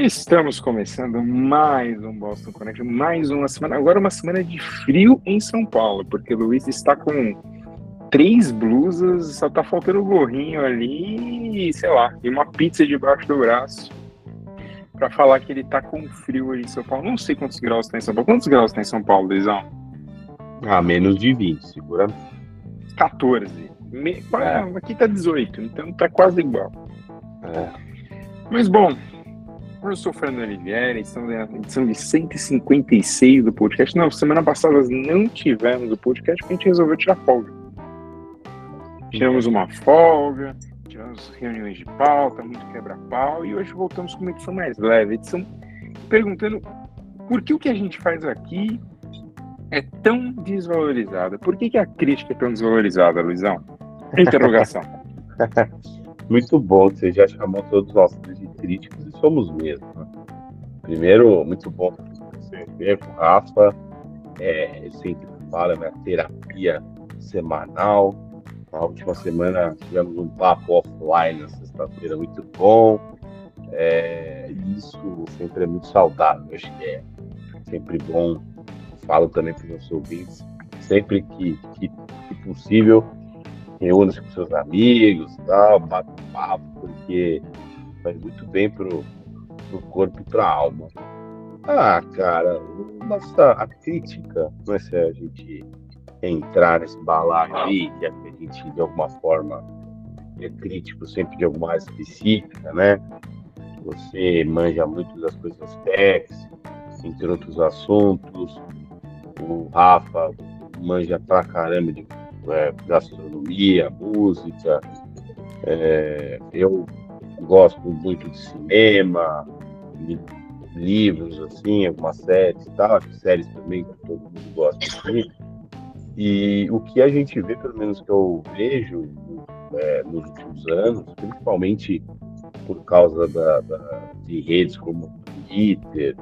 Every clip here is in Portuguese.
Estamos começando mais um Boston Connection, mais uma semana, agora uma semana de frio em São Paulo, porque o Luiz está com três blusas, só tá faltando o gorrinho ali, sei lá, e uma pizza debaixo do braço para falar que ele tá com frio aí em São Paulo. Não sei quantos graus tá em São Paulo. Quantos graus tá em São Paulo, Luizão? Ah, menos de 20, segura. 14. Me... É. Aqui tá 18, então tá quase igual. É. Mas bom, eu sou o Fernando Oliveira, estamos na edição de 156 do podcast. Não, semana passada não tivemos o podcast porque a gente resolveu tirar folga. Tiramos uma folga, tivemos reuniões de pauta, muito quebra-pau, e hoje voltamos com uma edição mais leve, edição perguntando por que o que a gente faz aqui é tão desvalorizada? Por que, que a crítica é tão desvalorizada, Luizão? Interrogação. muito bom, você já chamou todos nós de críticos somos mesmo. Né? Primeiro, muito bom você ver com o Rafa, é, sempre fala, minha terapia semanal. Na última semana tivemos um papo offline na sexta-feira muito bom. É, isso sempre é muito saudável, acho que é sempre bom. Falo também para os meus ouvintes, sempre que, que, que possível, reúna-se com seus amigos, tal, bate papo, porque faz muito bem pro, pro corpo e pra alma. Ah, cara, nossa, a crítica, não é se a gente entrar nesse balaio aí, que a gente de alguma forma é crítico sempre de alguma área específica, né? Você manja muito das coisas técnicas, entre outros assuntos. O Rafa manja pra caramba de é, gastronomia, música. É, eu gosto muito de cinema, de livros, assim, algumas séries e tal, séries também que todo mundo gosta assim. E o que a gente vê, pelo menos que eu vejo é, nos últimos anos, principalmente por causa da, da, de redes como Twitter,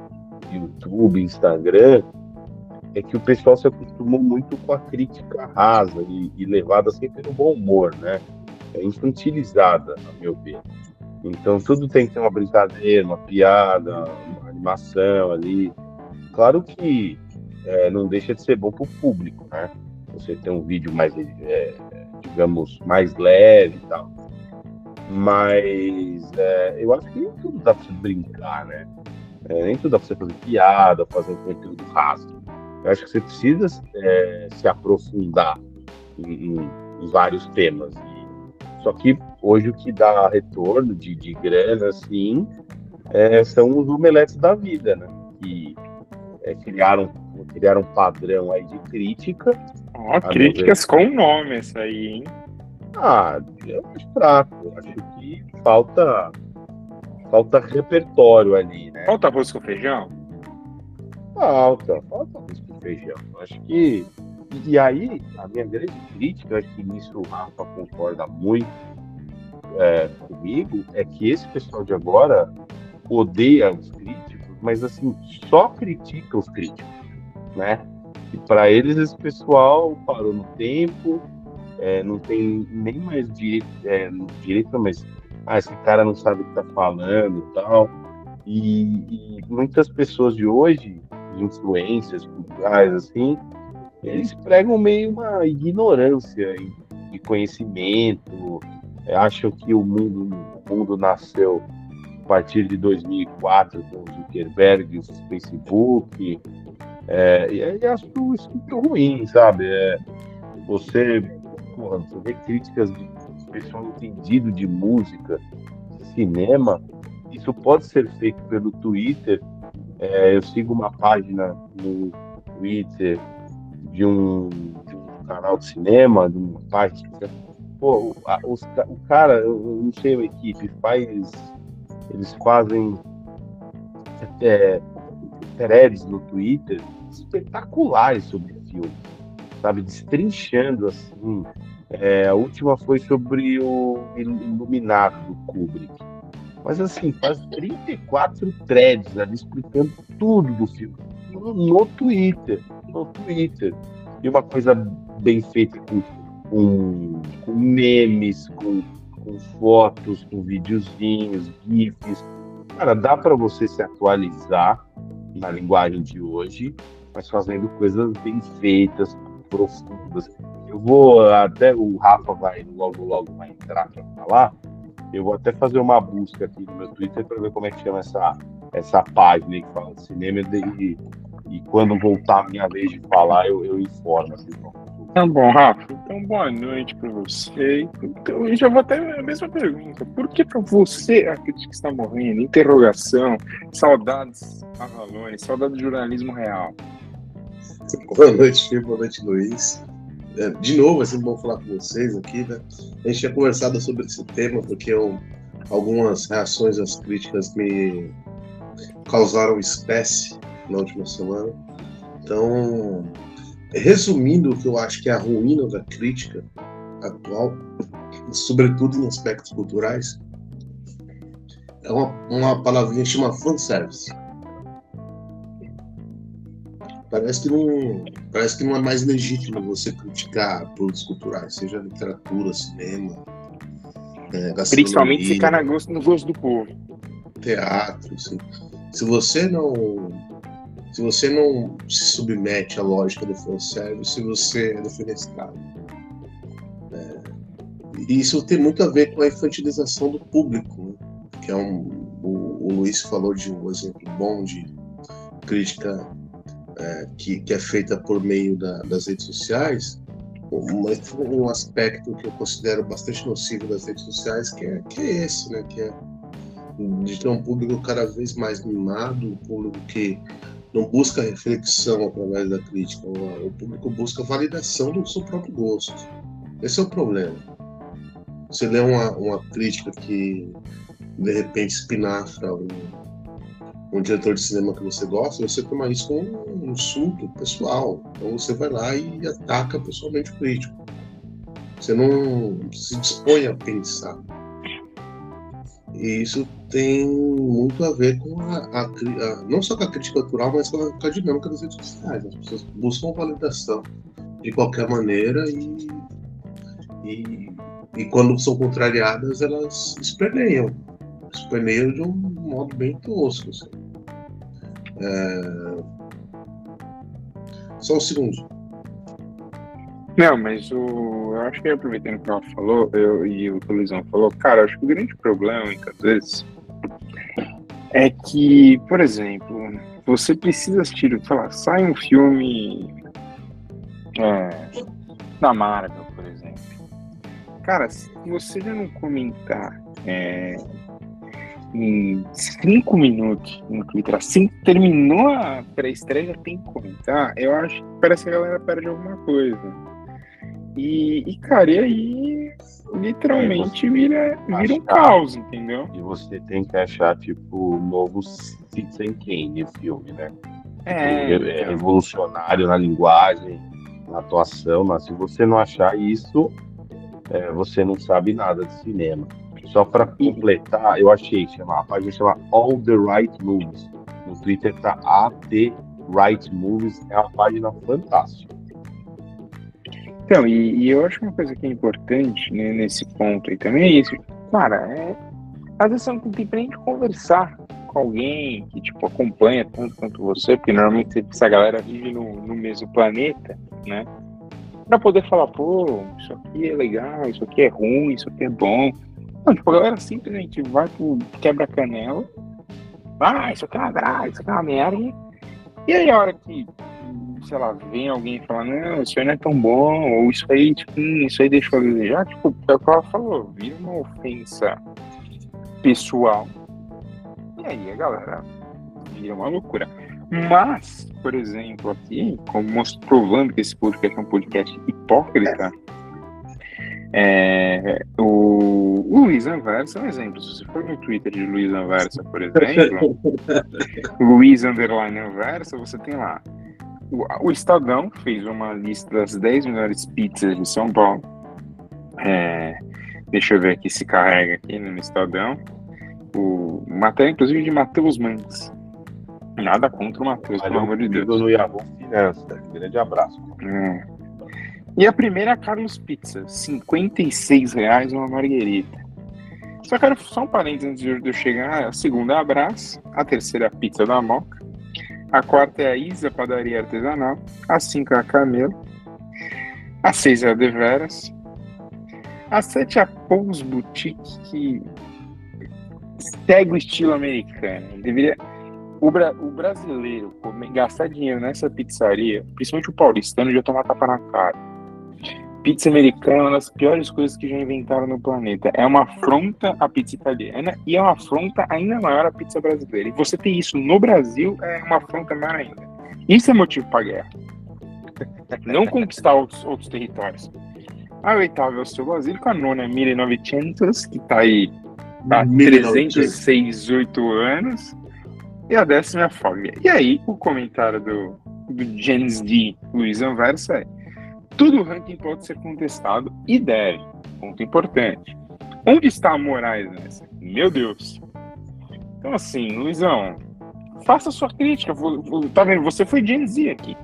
YouTube, Instagram, é que o pessoal se acostumou muito com a crítica rasa e, e levada sempre no bom humor, né? É infantilizada, a meu ver. Então tudo tem que ter uma brincadeira, uma piada, uma animação ali. Claro que é, não deixa de ser bom para o público, né? Você tem um vídeo mais, é, digamos, mais leve e tal. Mas é, eu acho que nem tudo dá para você brincar, né? É, nem tudo dá para você fazer piada, fazer um conteúdo raso. Eu acho que você precisa é, se aprofundar em, em, vários temas. Só que hoje o que dá retorno de, de grana, assim, é, são os omeletes da vida, né? Que é, criaram, criaram um padrão aí de crítica. Ó, críticas com nome isso aí, hein? Ah, eu acho fraco. Acho que falta falta repertório ali, né? Falta arroz com feijão? Falta, falta arroz com feijão. Acho que. E aí, a minha grande crítica, acho que nisso o Rafa concorda muito, é, comigo é que esse pessoal de agora odeia os críticos, mas assim, só critica os críticos, né? E para eles esse pessoal parou no tempo, é, não tem nem mais direito, é, direito, mas ah, esse cara não sabe o que tá falando e tal. E, e muitas pessoas de hoje, influências culturais, assim, eles pregam meio uma ignorância de conhecimento, acham que o mundo, o mundo nasceu a partir de 2004 com Zuckerberg, o Facebook, é, e acho isso muito ruim, sabe? É, você, porra, você vê críticas de pessoal entendido de música, de cinema, isso pode ser feito pelo Twitter. É, eu sigo uma página no Twitter de um, de um canal de cinema, de uma página pô, a, os, o cara, eu não sei a equipe, faz. Eles fazem é, threads no Twitter espetaculares sobre o filme, sabe? Destrinchando assim. É, a última foi sobre o Iluminado do Kubrick. Mas assim, faz 34 threads ali explicando tudo do filme. No, no Twitter. No Twitter. E uma coisa bem feita com com, com memes, com, com fotos, com videozinhos, GIFs. Cara, dá para você se atualizar na linguagem de hoje, mas fazendo coisas bem feitas, profundas. Eu vou até o Rafa vai logo logo vai entrar para falar. Eu vou até fazer uma busca aqui no meu Twitter para ver como é que chama essa essa página que fala de cinema e, e quando voltar a minha vez de falar eu, eu informo. Assim, Tá bom, Rafa. Então, boa noite para você. Então, eu já vou até a mesma pergunta. Por que para você a crítica está morrendo? Interrogação, saudades Avalone, saudade do jornalismo real. Boa noite, Fih. Boa noite, Luiz. É, de novo, é sempre bom falar com vocês aqui, né? A gente tinha conversado sobre esse tema porque eu, algumas reações às críticas me causaram espécie na última semana. Então, Resumindo o que eu acho que é a ruína da crítica atual, sobretudo em aspectos culturais, é uma, uma palavrinha que chama fanservice. Parece que, não, parece que não é mais legítimo você criticar produtos culturais, seja literatura, cinema, é, Principalmente ficar na gosto, no gosto do povo. Teatro, assim. Se você não se você não se submete à lógica do fanservice, você é defenestrado. É, e isso tem muito a ver com a infantilização do público, né? que é um, o, o, Luiz falou de um exemplo bom de crítica é, que, que, é feita por meio da, das redes sociais, mas um aspecto que eu considero bastante nocivo das redes sociais, que é, que é esse, né? que é de ter um público cada vez mais mimado, um público que não busca reflexão através da crítica, o público busca validação do seu próprio gosto. Esse é o problema. Você lê uma, uma crítica que de repente espinafra um, um diretor de cinema que você gosta, você toma isso como um insulto pessoal. Então você vai lá e ataca pessoalmente o crítico. Você não se dispõe a pensar. E isso tem muito a ver com a, a, a, não só com a crítica cultural, mas com a, com a dinâmica das redes sociais. As pessoas buscam validação de qualquer maneira e, e, e quando são contrariadas, elas esperneiam. Esperneiam de um modo bem tosco. Assim. É... Só um segundo. Não, mas o, eu acho que aproveitando o que ela falou, eu, e o Luizão falou, cara, acho que o grande problema, muitas vezes, é que, por exemplo, você precisa assistir, sei lá, sai um filme é, da Marvel, por exemplo. Cara, se você já não comentar é, em cinco minutos no Twitter, assim terminou a pré-estreia, já tem que comentar, eu acho que parece que a galera perde alguma coisa. E, e cara, e aí literalmente vira, vira um caos, entendeu? E você tem que achar, tipo, o novo Citizen Kane, filme, né? É, é, é revolucionário na linguagem, na atuação, mas se você não achar isso, é, você não sabe nada de cinema. Só para completar, eu achei, chama, a página chama All the Right Movies. No Twitter tá AT Right Movies, é uma página fantástica. Então, e, e, eu acho que uma coisa que é importante né, nesse ponto aí também é isso. Cara, é, às vezes você não tem tempo de conversar com alguém que, tipo, acompanha tanto quanto você, porque normalmente essa galera vive no, no mesmo planeta, né? Pra poder falar, pô, isso aqui é legal, isso aqui é ruim, isso aqui é bom. Não, tipo, a galera simplesmente vai pro quebra-canela, ah, isso aqui é uma graça, isso aqui é uma merda. E aí a hora que sei lá, vem alguém falar, não, isso aí não é tão bom, ou isso aí, tipo, hum, isso aí deixou a desejar, tipo, é o que ela falou, vira uma ofensa pessoal. E aí a galera vira uma loucura. Mas, por exemplo, aqui, como provando que esse podcast é um podcast hipócrita, é, o, o Luiz Anversa é um exemplo. Se você for no Twitter de Luiz Anversa, por exemplo, Luiz Underline Anversa, você tem lá o, Estadão fez uma lista das 10 melhores pizzas de São Paulo. É, deixa eu ver aqui se carrega aqui no Estadão. O matéria, inclusive, de Matheus Mantes. Nada contra o Matheus, pelo amor de Deus. no Yahoo Finanças. Grande abraço. É. E a primeira é a Carlos Pizza, 56 reais uma marguerita. Só quero só um parênteses antes de eu chegar. A segunda é a Brás, a terceira é a Pizza da Moca, a quarta é a Isa Padaria Artesanal, a cinco é a Camelo, a seis é a Deveras, a sete é a Pous Boutique, que segue o estilo americano. Deveria o, bra o brasileiro gastar dinheiro nessa pizzaria, principalmente o paulistano, já tomar tapa na cara. Pizza americana é uma das piores coisas que já inventaram no planeta. É uma afronta à pizza italiana e é uma afronta ainda maior à pizza brasileira. E você ter isso no Brasil é uma afronta maior ainda. Isso é motivo para guerra. Não conquistar outros, outros territórios. A oitava é o seu Basílico, a nona é 1900, que está aí há 306, 8 anos. E a décima é a Foglia. E aí, o comentário do, do James D. Luiz Anversa é: tudo ranking pode ser contestado e deve. Ponto importante. Onde está a Moraes nessa? Meu Deus. Então, assim, Luizão, faça sua crítica. Tá vendo? Você foi Gen Z aqui.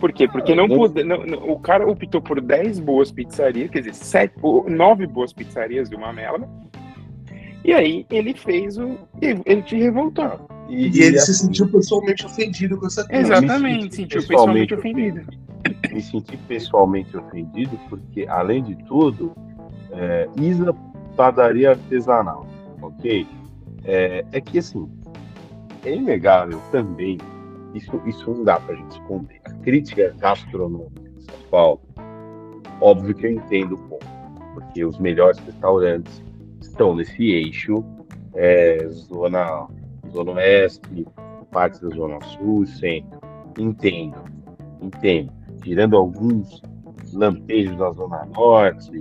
Por quê? Porque não, pode, não, não, o cara optou por 10 boas pizzarias, quer dizer, 7, 9 boas pizzarias de uma merda, e aí ele fez o. Ele te revoltou. E, e ele se sentiu pessoalmente ofendido com essa coisa. Exatamente, se sentiu pessoalmente ofendido. Me senti pessoalmente ofendido porque, além de tudo, é, Isa padaria artesanal, ok? É, é que assim, é inegável também, isso, isso não dá pra gente esconder. A crítica gastronômica de São Paulo, óbvio que eu entendo o ponto, porque os melhores restaurantes estão nesse eixo, é, zona, zona oeste, partes da zona sul, centro. Entendo, entendo. Tirando alguns lampejos da zona norte,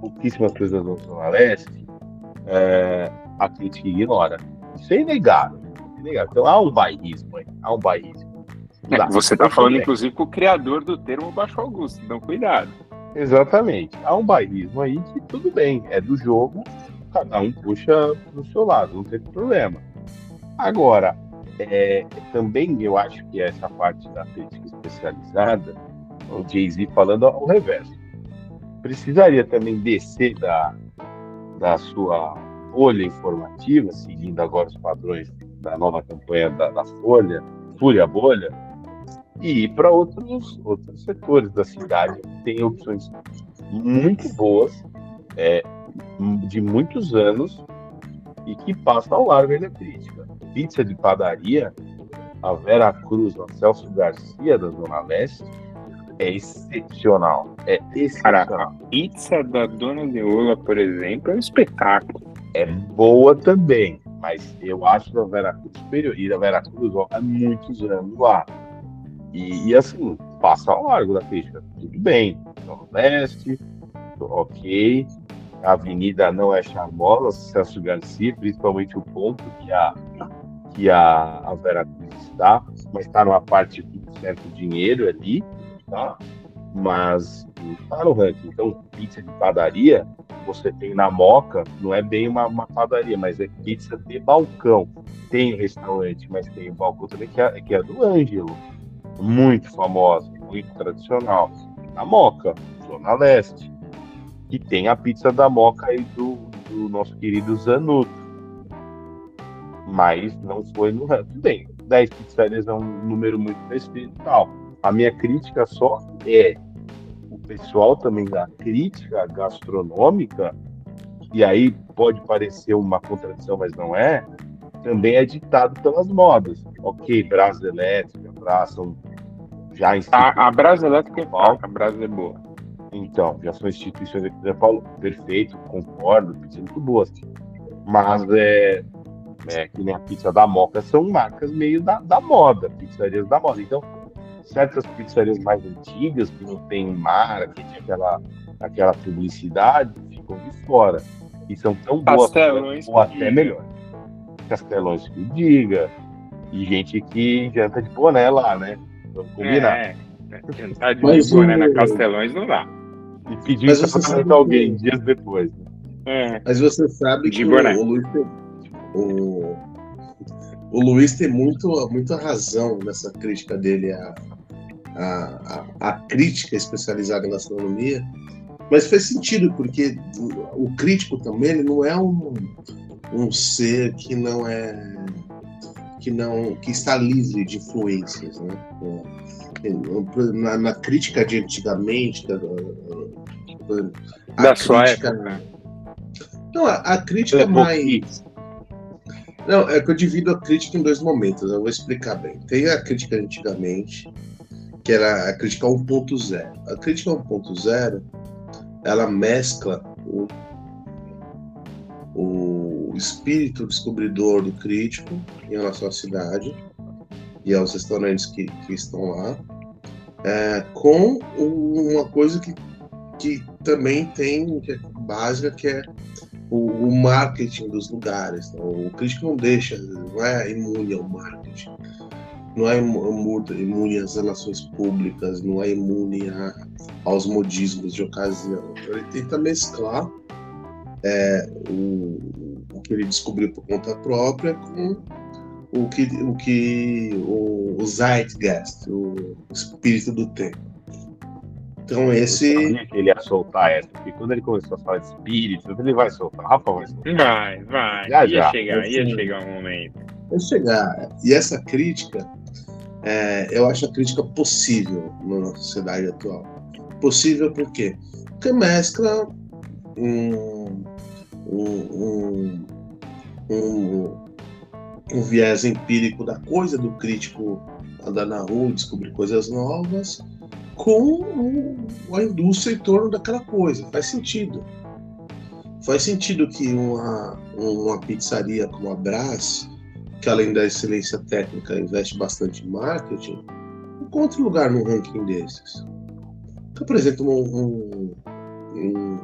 pouquíssimas coisas da zona leste, é, a crítica ignora. Isso é inegável. É inegável. Então há um bairrismo aí, há um bairrismo. É, você está falando, inclusive, com o criador do termo Baixo Augusto, então cuidado. Exatamente. Há um bairrismo aí que tudo bem, é do jogo, cada um puxa pro seu lado, não tem problema. Agora, é, também eu acho que essa parte da crítica especializada, o Jay-Z falando ao reverso, precisaria também descer da, da sua folha informativa, seguindo agora os padrões da nova campanha da, da Folha, Fúria Bolha, e ir para outros, outros setores da cidade. Tem opções muito boas, é, de muitos anos, e que passam ao largo da crítica. Pizza de padaria, a Vera Cruz, o Celso Garcia, da Zona Leste, é excepcional. É excepcional. Cara, a pizza da Dona Deola, por exemplo, é um espetáculo. É boa também, mas eu acho da Vera Cruz superior. E da Vera Cruz ó, há muitos anos lá. E, e, assim, passa ao largo da pista. Tudo bem. Nordeste, ok. A avenida não é charmosa, Celso Garcia, principalmente o ponto que a, que a, a Vera está, mas está numa parte de certo dinheiro ali, tá? Mas está no ranking. Então, pizza de padaria, você tem na Moca, não é bem uma, uma padaria, mas é pizza de balcão. Tem o restaurante, mas tem o balcão também, que é, que é do Ângelo muito famosa, muito tradicional, na Moca, Zona Leste, que tem a pizza da Moca aí do, do nosso querido Zanuto. Mas não foi no resto. Bem, 10 pizzarias é um número muito restrito e tal. A minha crítica só é o pessoal também da crítica gastronômica, e aí pode parecer uma contradição, mas não é, também é ditado pelas modas. Ok, brasa elétrica, são já a, a Brasa Elétrica é fraca, a Brasa é boa. Então, já são instituições aqui de São Paulo, perfeito, concordo, pizza muito boas. Mas é, é que nem a pizza da Moca são marcas meio da, da moda, pizzarias da moda. Então, certas pizzarias mais antigas, que não tem marketing, aquela, aquela publicidade, ficam de fora. E são tão boas ou até melhor. Castelões que diga, e gente que janta de boné lá, né? Vamos combinar. É, é. de Mas boné o... na Castelões não dá. E pedir isso para alguém dias depois. Né? É. Mas você sabe de que boné. o, Luiz o, o Luiz tem muito, muita razão nessa crítica dele à, à, à, crítica especializada em gastronomia, Mas faz sentido, porque o crítico também ele não é um, um ser que não é que não que está livre de influências, né? Na, na crítica de antigamente, da, da sua crítica, época. Não, a, a crítica é mais não, é que eu divido a crítica em dois momentos, eu vou explicar bem. Tem a crítica antigamente, que era a crítica 1.0. A crítica 1.0, ela mescla o, o espírito descobridor do crítico em relação à cidade e aos restaurantes que, que estão lá, é, com uma coisa que, que também tem, que é básica, que é o, o marketing dos lugares. Então, o crítico não deixa, não é imune ao marketing, não é imune às relações públicas, não é imune a, aos modismos de ocasião. Então, ele tenta mesclar é, o, o que ele descobriu por conta própria com o que o que o, o zeitgeist, o espírito do tempo. Então esse. Eu sabia que ele ia soltar essa, porque quando ele começou a falar de espírito, ele vai soltar. Rafa vai soltar. Vai, vai. Já, ia já. chegar, ia chegar um momento. Vai chegar. E essa crítica, é, eu acho a crítica possível na sociedade atual. Possível por quê? Porque mescla um, um, um, um, um viés empírico da coisa, do crítico andar na rua descobrir coisas novas com a indústria em torno daquela coisa. Faz sentido. Faz sentido que uma, uma pizzaria como a Brás, que além da excelência técnica investe bastante em marketing, encontre lugar num ranking desses. Apresenta um, um, um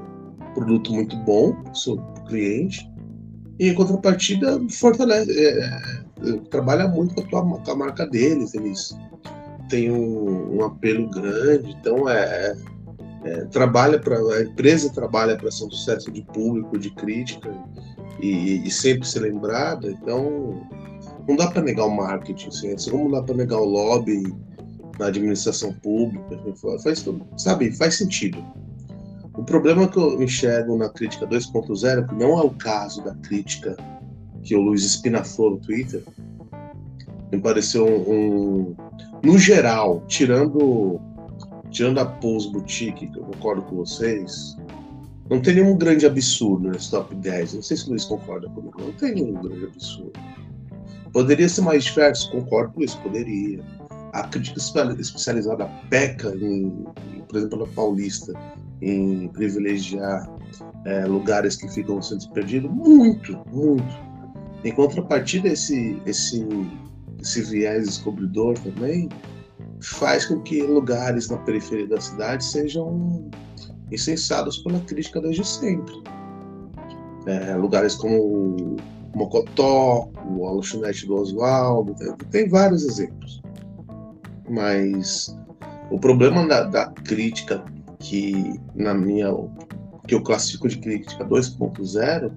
produto muito bom para o seu cliente e em contrapartida fortalece, é, é, trabalha muito com a, tua, com a marca deles, eles tem um, um apelo grande, então é, é trabalha para a empresa trabalha para ser um sucesso de público, de crítica e, e sempre ser lembrada. Então não dá para negar o marketing, assim, assim como não dá para negar o lobby na administração pública, faz sabe, faz sentido. O problema que eu enxergo na crítica 2.0, que não é o caso da crítica que o Luiz Espinaflor no Twitter, me pareceu um, um, no geral, tirando tirando a Pose Boutique, que eu concordo com vocês, não tem nenhum grande absurdo nesse top 10. Não sei se o Luiz concorda comigo, não tem nenhum grande absurdo. Poderia ser mais diverso? Concordo com isso, poderia. A crítica especializada peca, em, por exemplo, na Paulista, em privilegiar é, lugares que ficam sendo perdidos? Muito, muito. Em contrapartida, esse, esse esse viés descobridor também faz com que lugares na periferia da cidade sejam incensados pela crítica desde sempre. É, lugares como Mocotó, o Alonchonete do Oswaldo, tem, tem, vários exemplos. Mas o problema da, da, crítica que na minha que eu classifico de crítica 2.0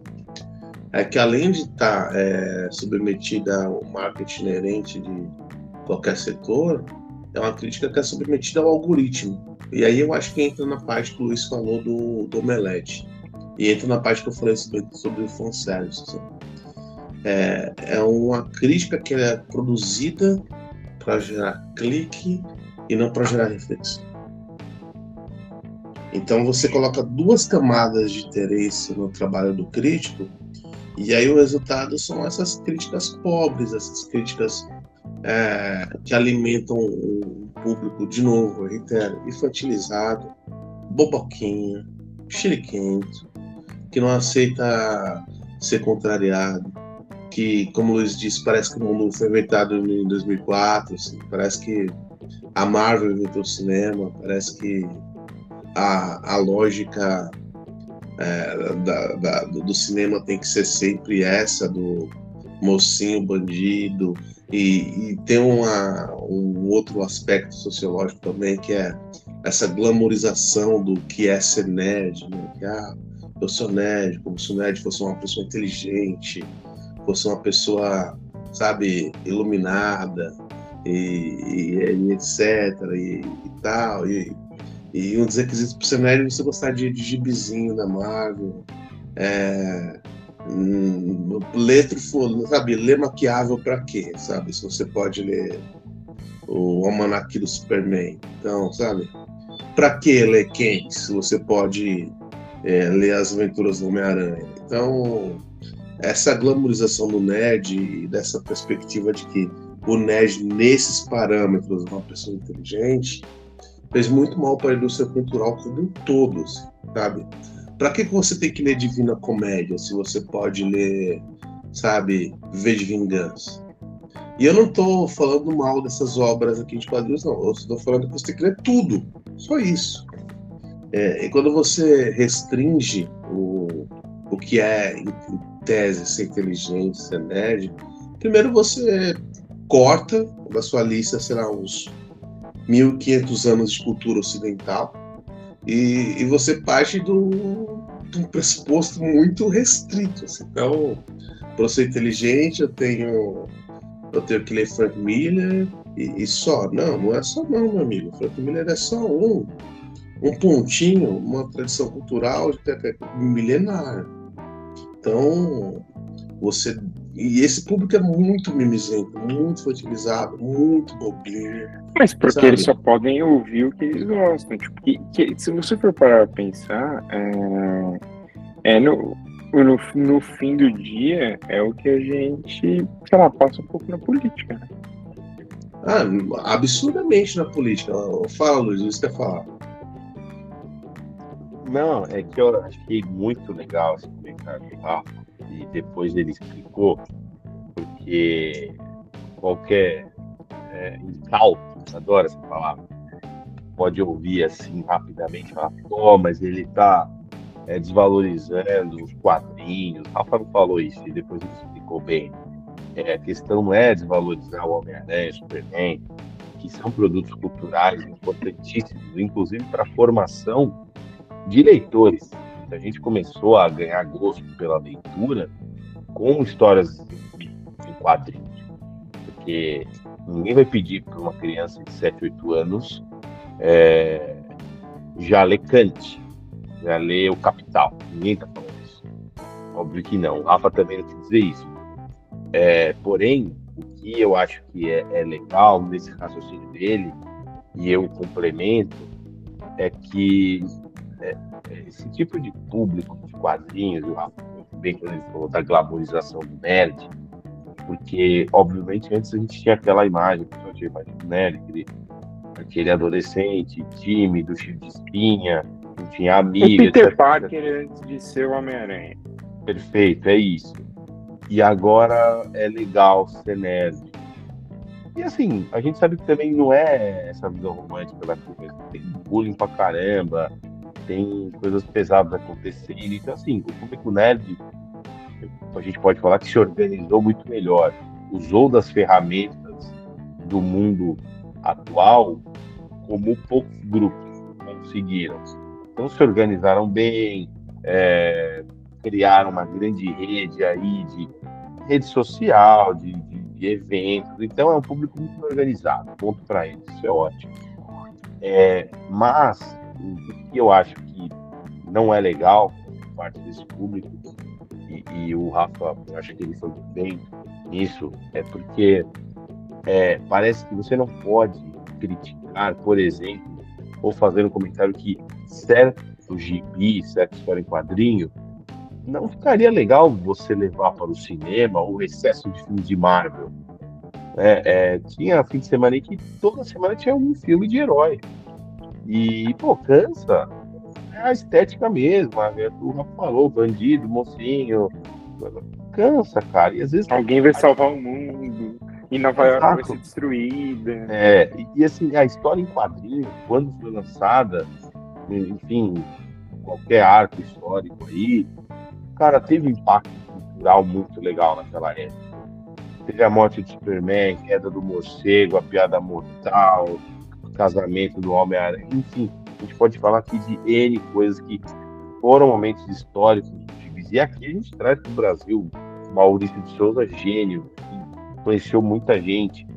é que além de estar tá, é, submetida ao marketing inerente de qualquer setor, é uma crítica que é submetida ao algoritmo. E aí eu acho que entra na parte que o Luiz falou do, do Omelete. E entra na parte que eu falei sobre, sobre o fanservice. É, é uma crítica que é produzida para gerar clique e não para gerar reflexão. Então você coloca duas camadas de interesse no trabalho do crítico e aí o resultado são essas críticas pobres, essas críticas é, que alimentam o público, de novo, reitero, infantilizado, boboquinha, chiliquento, que não aceita ser contrariado, que, como o Luiz disse, parece que o mundo foi inventado em 2004, assim, parece que a Marvel inventou o cinema, parece que a, a lógica é, da, da, do cinema tem que ser sempre essa do mocinho bandido e, e tem uma, um outro aspecto sociológico também que é essa glamorização do que é ser nerd, né? que ah, eu sou nerd, como se o nerd fosse uma pessoa inteligente, fosse uma pessoa, sabe, iluminada e, e, e etc. E, e tal. E, E um dos requisitos ser nerd é você gostar de, de gibizinho da Marvel. É, hum, sabe, ler maquiável para quê, sabe? Se você pode ler o Almanac do Superman. Então, sabe? Para que ler quem? Se você pode é, ler as aventuras do Homem-Aranha. Então, essa glamorização do nerd e dessa perspectiva de que o nerd, nesses parâmetros, é uma pessoa inteligente, fez muito mal para a indústria cultural como um todo, assim, sabe? Para que você tem que ler Divina Comédia se você pode ler, sabe, V de Vingança? E eu não estou falando mal dessas obras aqui de quadrinhos, não. Eu estou falando que você tem que ler tudo. Só isso. É, e quando você restringe o, o que é, em tese, ser inteligente, ser nerd, primeiro você corta da sua lista, será uns 1.500 anos de cultura ocidental, e, e você parte do, de um pressuposto muito restrito. Assim. Então, para ser inteligente, eu tenho, eu tenho que ler Frank Miller e, e, só. Não, não é só não, meu amigo. Frank Miller é só um, um pontinho, uma tradição cultural milenar. Então, você e esse público é muito mimizento, muito infantilizado, muito bobinho. Mas porque sabe? eles só podem ouvir o que eles gostam. Tipo, que, que, se você for parar pra pensar, é, é no, no, no, fim do dia é o que a gente, sei lá, passa um pouco na política. Né? Ah, absurdamente na política. Fala, Luiz, você quer falar? Não, é que eu achei muito legal esse comentário do Rafa e depois ele explicou, porque qualquer é, incauto, adoro essa palavra, pode ouvir assim rapidamente, falar, pô, mas ele está é, desvalorizando os quadrinhos. Rafa não falou isso e depois ele explicou bem. É, a questão não é desvalorizar o Homem-Aranha, Superman, que são produtos culturais importantíssimos, inclusive para a formação de leitores a gente começou a ganhar gosto pela leitura com histórias em quadrinhos. Porque ninguém vai pedir para uma criança de 7, 8 anos é, já ler Kant, já ler O Capital. Ninguém está falando isso. Óbvio que não. O Rafa também não quer dizer isso. É, porém, o que eu acho que é, é legal nesse raciocínio dele, e eu complemento, é que é, esse tipo de público de quadrinhos, bem quando ele falou da glamorização do nerd, porque, obviamente, antes a gente tinha aquela imagem, a tinha imagem do nerd, aquele, aquele adolescente tímido, cheio de espinha, não tinha amiga. O Peter Parker antes de ser o Homem-Aranha. Perfeito, é isso. E agora é legal ser nerd. E assim, a gente sabe que também não é essa visão romântica da coisa. Tem bullying pra caramba, tem coisas pesadas acontecendo. Então, assim, o público nerd, a gente pode falar que se organizou muito melhor, usou das ferramentas do mundo atual como poucos grupos conseguiram. Então, se organizaram bem, é, criaram uma grande rede aí de rede social, de, de, de, eventos. Então, é um público muito organizado. Ponto para eles, isso é ótimo. É, mas o que eu acho que não é legal por parte desse público, e, e o Rafa, eu acho que ele foi bem nisso, é porque é, parece que você não pode criticar, por exemplo, ou fazer um comentário que certo gibi, certa história em quadrinho, não ficaria legal você levar para o cinema o excesso de filmes de Marvel. É, é, tinha fim de semana aí que toda semana tinha um filme de herói. E, pô, cansa. É a estética mesmo. A, o Rafa falou, bandido, mocinho. Cansa, cara. E às vezes. Alguém vai salvar o mundo. E Nova York vai ser destruída. É, e, e, assim, a história em quadrinhos, quando foi lançada, enfim, qualquer arco histórico aí, cara, teve um impacto cultural muito legal naquela época. Teve a morte do Superman, queda do morcego, a piada mortal, casamento do Homem-Aranha, enfim, a gente pode falar aqui de N coisas que foram momentos históricos E aqui a gente traz para o Brasil Maurício de Souza, gênio, que conheceu muita gente.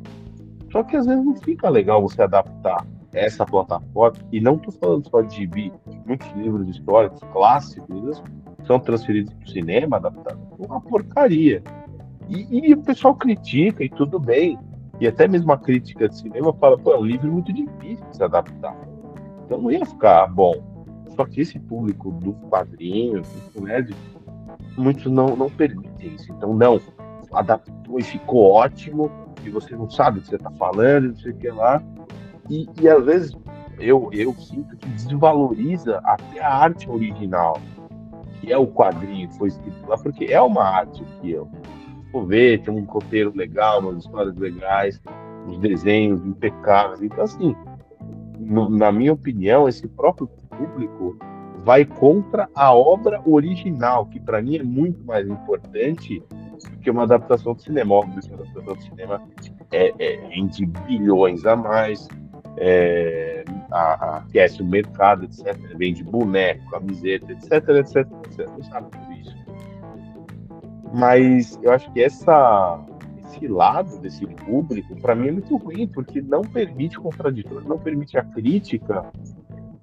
Só que às vezes não fica legal você adaptar essa plataforma, e não estou falando só de gibi, muitos livros históricos clássicos são transferidos para o cinema, adaptados. Uma porcaria. E, e, o pessoal critica, e tudo bem. E até mesmo a crítica de cinema fala, pô, é um livro muito difícil de se adaptar. Então não ia ficar bom. Só que esse público do quadrinho, do nerd, muitos não, não permitem isso. Então, não, adaptou e ficou ótimo, e você não sabe o que você está falando, não sei o que lá. E, e às vezes eu, eu sinto que desvaloriza até a arte original, que é o quadrinho que foi escrito lá, porque é uma arte que eu vou ver, tem um roteiro legal, umas histórias legais, os desenhos impecáveis. Então, assim, no, na minha opinião, esse próprio público vai contra a obra original, que para mim é muito mais importante do que uma adaptação de cinema. Óbvio uma adaptação de cinema é, é bilhões a mais, é, aquece o mercado, etc. Vende boneco, camiseta, etc, etc, etc. Sabe. Mas eu acho que essa, esse lado desse público, para mim, é muito ruim, porque não permite contraditório, não permite a crítica.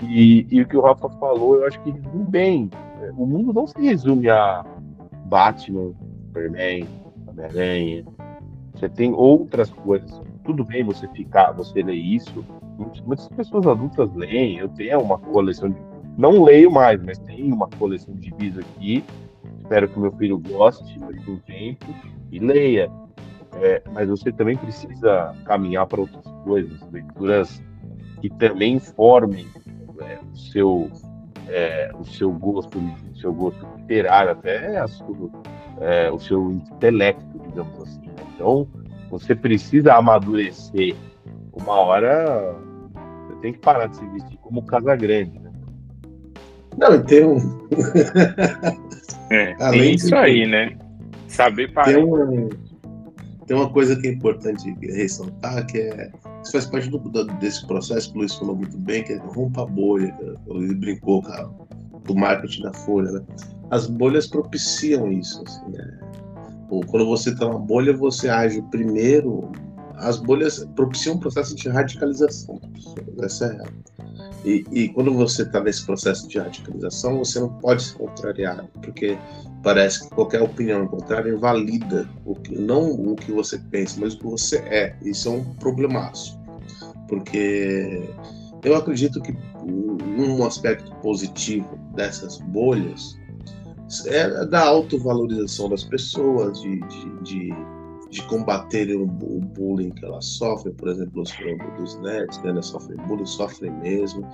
E, e o que o Rafa falou, eu acho que resume bem. O mundo não se resume a Batman, Superman, Homem-Aranha. Você tem outras coisas. Tudo bem você ficar, você ler isso. Muitas pessoas adultas leem. Eu tenho uma coleção de. Não leio mais, mas tenho uma coleção de bis aqui. Espero que meu filho goste daqui um tempo e leia. É, mas você também precisa caminhar para outras coisas, leituras que também formem é, o seu é, o seu gosto, o seu gosto literário, até sua, é, o seu intelecto, digamos assim. Né? Então, você precisa amadurecer. Uma hora você tem que parar de se vestir como Casa Grande, né? Não, tem um. é, tem isso de... aí, né? Saber parar. Tem uma, tem uma coisa que é importante ressaltar, que é. Isso faz parte do, desse processo que o Luiz falou muito bem, que é rompa a bolha. Ele brincou com do marketing da Folha, né? As bolhas propiciam isso, assim, né? quando você está numa bolha, você age primeiro. As bolhas propiciam um processo de radicalização. Essa é e, e quando você está nesse processo de radicalização, você não pode se contrariar, porque parece que qualquer opinião contrária invalida o que, não o que você pensa, mas o que você é. Isso é um problemaço, porque eu acredito que um aspecto positivo dessas bolhas é da autovalorização das pessoas, de, de, de, de combaterem o, bullying que elas sofrem, por exemplo, os dos nerds, né, elas sofrem bullying, sofrem mesmo.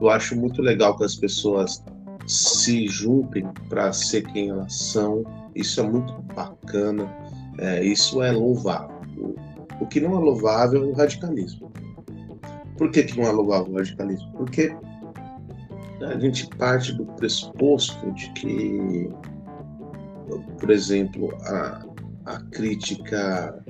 Eu acho muito legal que as pessoas se juntem para ser quem elas são, isso é muito bacana, é, isso é louvável. O, o que não é louvável é o radicalismo. Por que, que não é louvável o radicalismo? Porque a gente parte do pressuposto de que, por exemplo, a, a crítica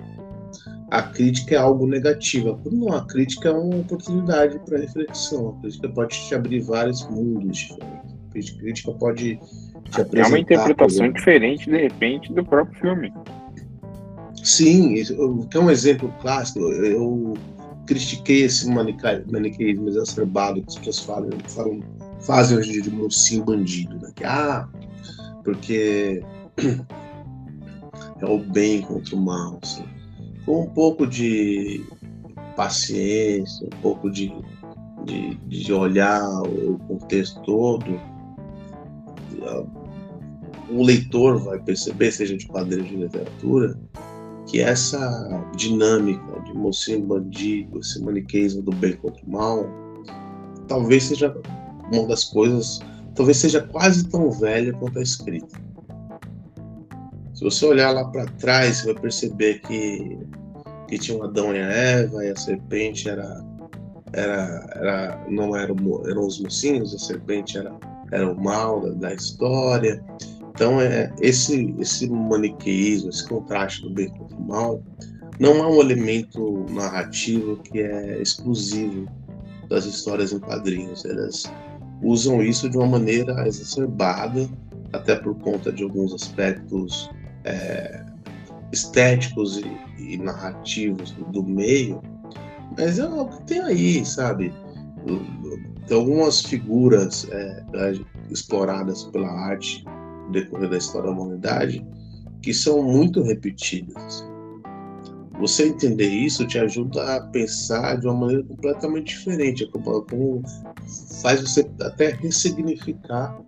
a crítica é algo negativo. Não, a crítica é uma oportunidade para reflexão. A crítica pode te abrir vários mundos diferentes. A crítica pode te apresentar. É uma interpretação diferente, de repente, do próprio filme. Sim, que é um exemplo clássico. Eu critiquei esse maniqueísmo exacerbado que as pessoas falam, falam fazem hoje de mocinho bandido, né? Que, ah, porque é o bem contra o mal, assim. Com um pouco de paciência, um pouco de, de, de olhar o contexto todo, o leitor vai perceber, seja de quadrinhos de literatura, que essa dinâmica de mocinho bandido, esse maniqueísmo do bem contra o mal, talvez seja uma das coisas talvez seja quase tão velha quanto a escrita. Se você olhar lá para trás, você vai perceber que, que tinha um Adão e a Eva, e a serpente era, era, era não era, eram os mocinhos, a serpente era, era o mal da, da história. Então, é, esse, esse maniqueísmo, esse contraste do bem contra o mal, não é um elemento narrativo que é exclusivo das histórias em quadrinhos. Elas, usam isso de uma maneira exacerbada, até por conta de alguns aspectos é, estéticos e, e narrativos do, meio, Mas é o que tem aí, sabe? Tem algumas figuras é, exploradas pela arte no decorrer da história da humanidade que são muito repetidas. Você entender isso te ajuda a pensar de uma maneira completamente diferente, faz você até ressignificar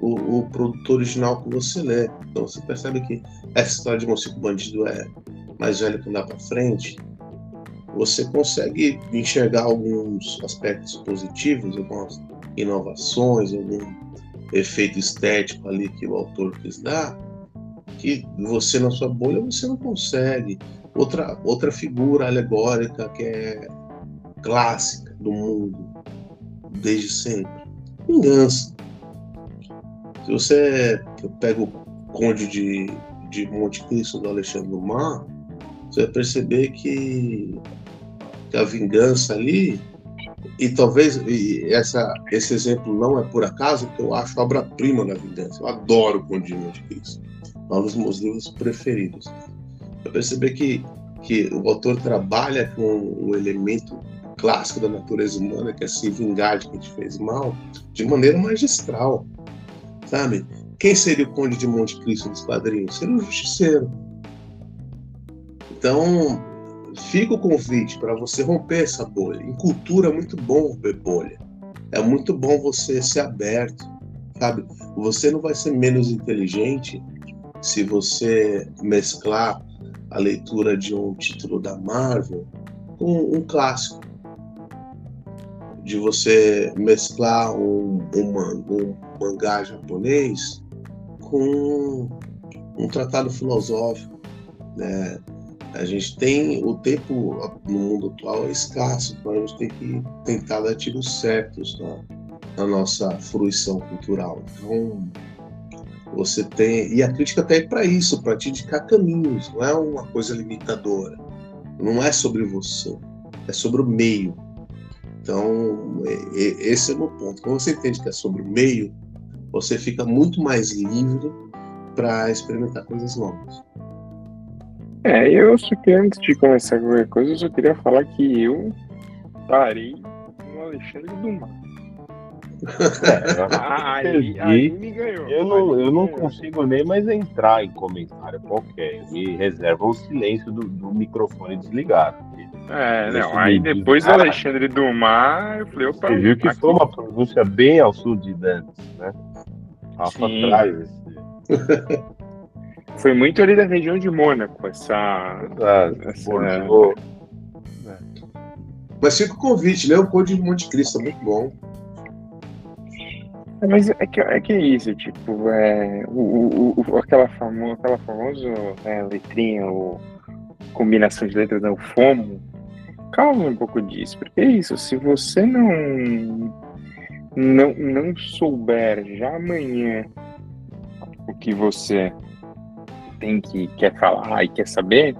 o, o, produto original que você lê. Então você percebe que essa história de Mocinho Bandido é mais velha que andar para frente. Você consegue enxergar alguns aspectos positivos, algumas inovações, algum efeito estético ali que o autor quis dar, que você na sua bolha você não consegue. Outra, outra figura alegórica que é clássica do mundo desde sempre, vingança. Se você pega o Conde de, de Monte Cristo do Alexandre Dumas, você vai perceber que, que a vingança ali, e talvez e essa, esse exemplo não é por acaso, porque eu acho obra-prima da vingança. Eu adoro o Conde de Monte Cristo. É um dos meus livros preferidos. Vai perceber que, que o autor trabalha com o elemento clássico da natureza humana, que é se vingar de quem te fez mal, de maneira magistral sabe? Quem seria o Conde de Monte Cristo dos quadrinhos? Seria um justiceiro. Então, fica o convite para você romper essa bolha. Em cultura é muito bom romper bolha. É muito bom você ser aberto, sabe? Você não vai ser menos inteligente se você mesclar a leitura de um título da Marvel com um clássico de você mesclar um, um, um mangá japonês com um tratado filosófico. Né? A gente tem o tempo no mundo atual é escasso, então a gente tem que tentar dar tiros certos na, na nossa fruição cultural. Então você tem e a crítica até é para isso, para te indicar caminhos. Não é uma coisa limitadora. Não é sobre você, é sobre o meio então, esse é o meu ponto. Quando você entende que é sobre o meio, você fica muito mais livre para experimentar coisas novas. É, eu só que antes de começar qualquer coisa, eu só queria falar que eu parei no Alexandre Dumas. É, aí, aí, me ganhou. Eu não, eu não consigo nem mais entrar em comentário qualquer. Me reserva o silêncio do, do microfone desligado. É, não, aí depois do Alexandre Dumas, eu falei, opa. Você viu que aqui. foi uma pronúncia bem ao sul de Dantes, né? Rafa atrás. foi muito ali da região de Mônaco, essa. Ah, essa... Mas fica o convite, né? O Code de Monte Cristo é muito bom. É, mas é que, é que é isso, tipo, é, o, o, o aquela, famo, aquela famosa né, letrinha, ou combinação de letras, né, o FOMO, calma um pouco disso, porque é isso, se você não não, não souber já amanhã o que você tem que quer falar e quer saber,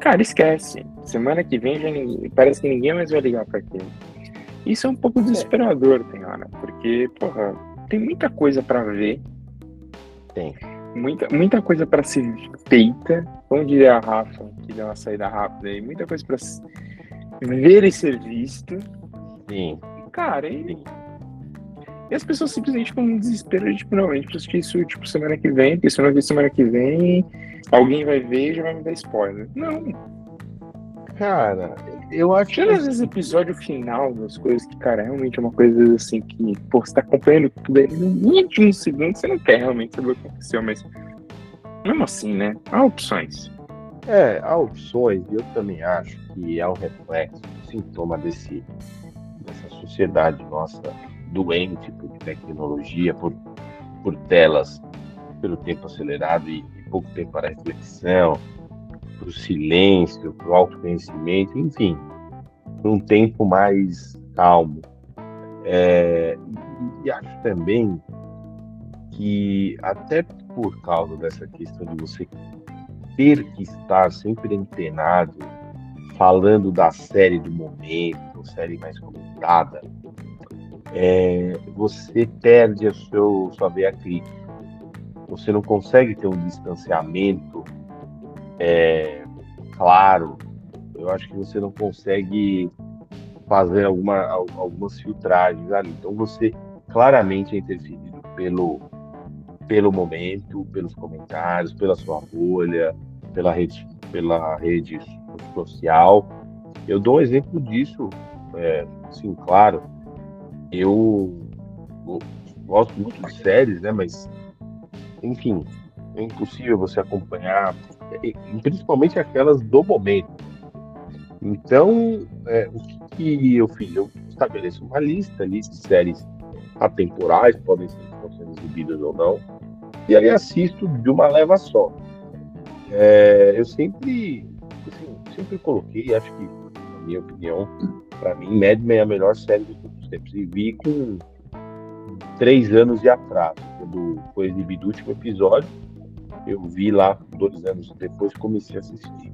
cara, esquece. Semana que vem já ninguém, parece que ninguém mais vai ligar para aquilo. Isso é um pouco desesperador, tem hora, porque, porra, tem muita coisa para ver. Tem muita, muita coisa para ser feita. Como diria a Rafa, que deu uma saída rápida aí, muita coisa para ver e ser visto. Sim. Cara, e, e as pessoas simplesmente com um desespero de, tipo, não, a gente precisa isso, tipo, semana que vem, porque se não ver semana que vem, alguém vai ver e já vai me dar spoiler. Não. Cara, eu acho que. às vezes episódio final das coisas que, cara, realmente é uma coisa assim que, pô, você tá acompanhando tudo aí no último segundo, você não quer realmente saber o que aconteceu, mas. Mesmo assim, né? Há opções. É, há opções, e eu também acho que é um reflexo, um sintoma desse, dessa sociedade nossa doente por tecnologia, por, por telas, pelo tempo acelerado e, e pouco tempo para reflexão para o silêncio, para o autoconhecimento, enfim, para um tempo mais calmo. É, e, acho também que, até por causa dessa questão de você ter que estar sempre antenado, falando da série do momento, série mais comentada, é, você perde a seu, sua veia crítica. Você não consegue ter um distanciamento é, claro Eu acho que você não consegue fazer alguma, algumas filtragens ali. Então você claramente é interferido pelo, pelo momento, pelos comentários, pela sua bolha, pela rede, pela rede social. Eu dou um exemplo disso, é, sim, claro. Eu, eu gosto muito de séries, né? Mas, enfim, é impossível você acompanhar, principalmente aquelas do momento. Então, é, o que, que, eu fiz? Eu estabeleço uma lista ali de séries atemporais, podem ser sendo exibidas ou não, e aí assisto de uma leva só. É, eu sempre, assim, sempre coloquei, acho que, na minha opinião, para mim, Mad Men é a melhor série de todos os tempos. E vi com três anos de atraso, quando foi exibido o último episódio, eu vi lá dois anos depois comecei a assistir.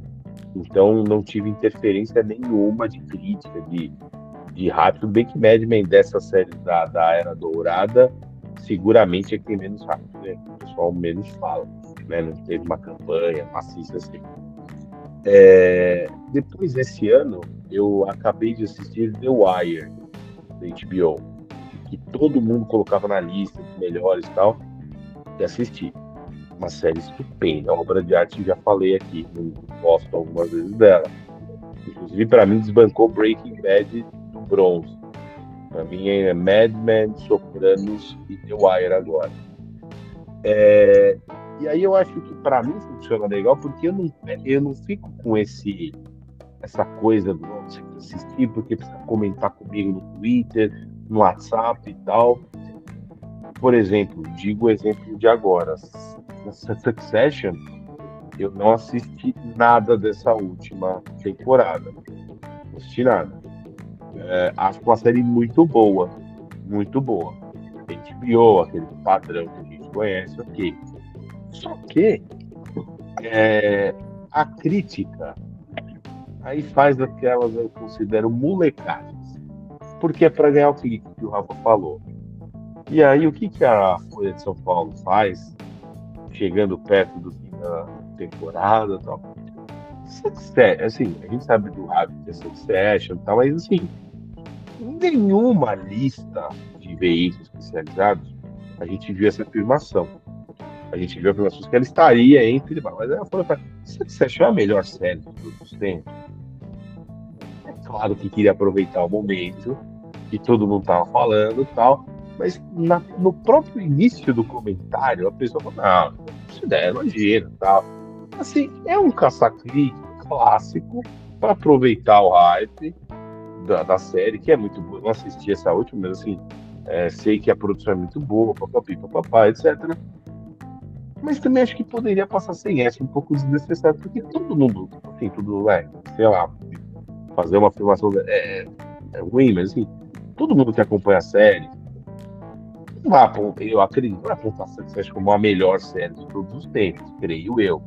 Então não tive interferência nenhuma de crítica, de, de hype. Tudo bem que Mad Men dessa série da, da Era Dourada seguramente é quem menos hype, né? O pessoal menos fala, né? Não teve uma campanha maciça assim. É, depois desse ano, eu acabei de assistir The Wire, da HBO, que todo mundo colocava na lista de melhores e tal, e assisti uma série estupenda, uma obra de arte, já falei aqui, gosto algumas vezes dela. Inclusive, para mim, desbancou Breaking Bad do bronze. Para mim é Mad Men, Sopranos e The Wire agora. É, e aí eu acho que para mim funciona legal porque eu não, eu não fico com esse essa coisa do você assistir porque precisa comentar comigo no Twitter, no WhatsApp e tal. Por exemplo, digo o exemplo de agora Succession, eu não assisti nada dessa última temporada. Não assisti nada. É, acho uma série muito boa. Muito boa. HBO, aquele padrão que a gente conhece, ok. Só que é, a crítica aí faz daquelas eu considero molecagens. Porque é para ganhar o que, que o Rafa falou. E aí, o que, que a Folha de São Paulo faz? Chegando perto do fim da temporada tal. Assim, a gente sabe do hábito de Succession e tal, mas assim, nenhuma lista de veículos especializados a gente viu essa afirmação. A gente viu a afirmação que ela estaria entre. Mas ela falou: Succession é a melhor série de todos os tempos. É claro que queria aproveitar o momento que todo mundo estava falando e tal, mas na, no próprio início do comentário, a pessoa fala, não, isso ideia, imagina, tal. Assim, é um caça-clique clássico para aproveitar o hype da, da, série, que é muito boa. Não assisti essa última, mas assim, é, sei que a produção é muito boa, papapi, papapá, etc. Mas também acho que poderia passar sem essa, um pouco desnecessário, porque todo mundo, assim, tudo, é, sei lá, fazer uma afirmação é, é ruim, mas assim, todo mundo que acompanha a série, vai apontar, eu acredito, vai apontar Succession como a melhor série de todos os tempos, creio eu.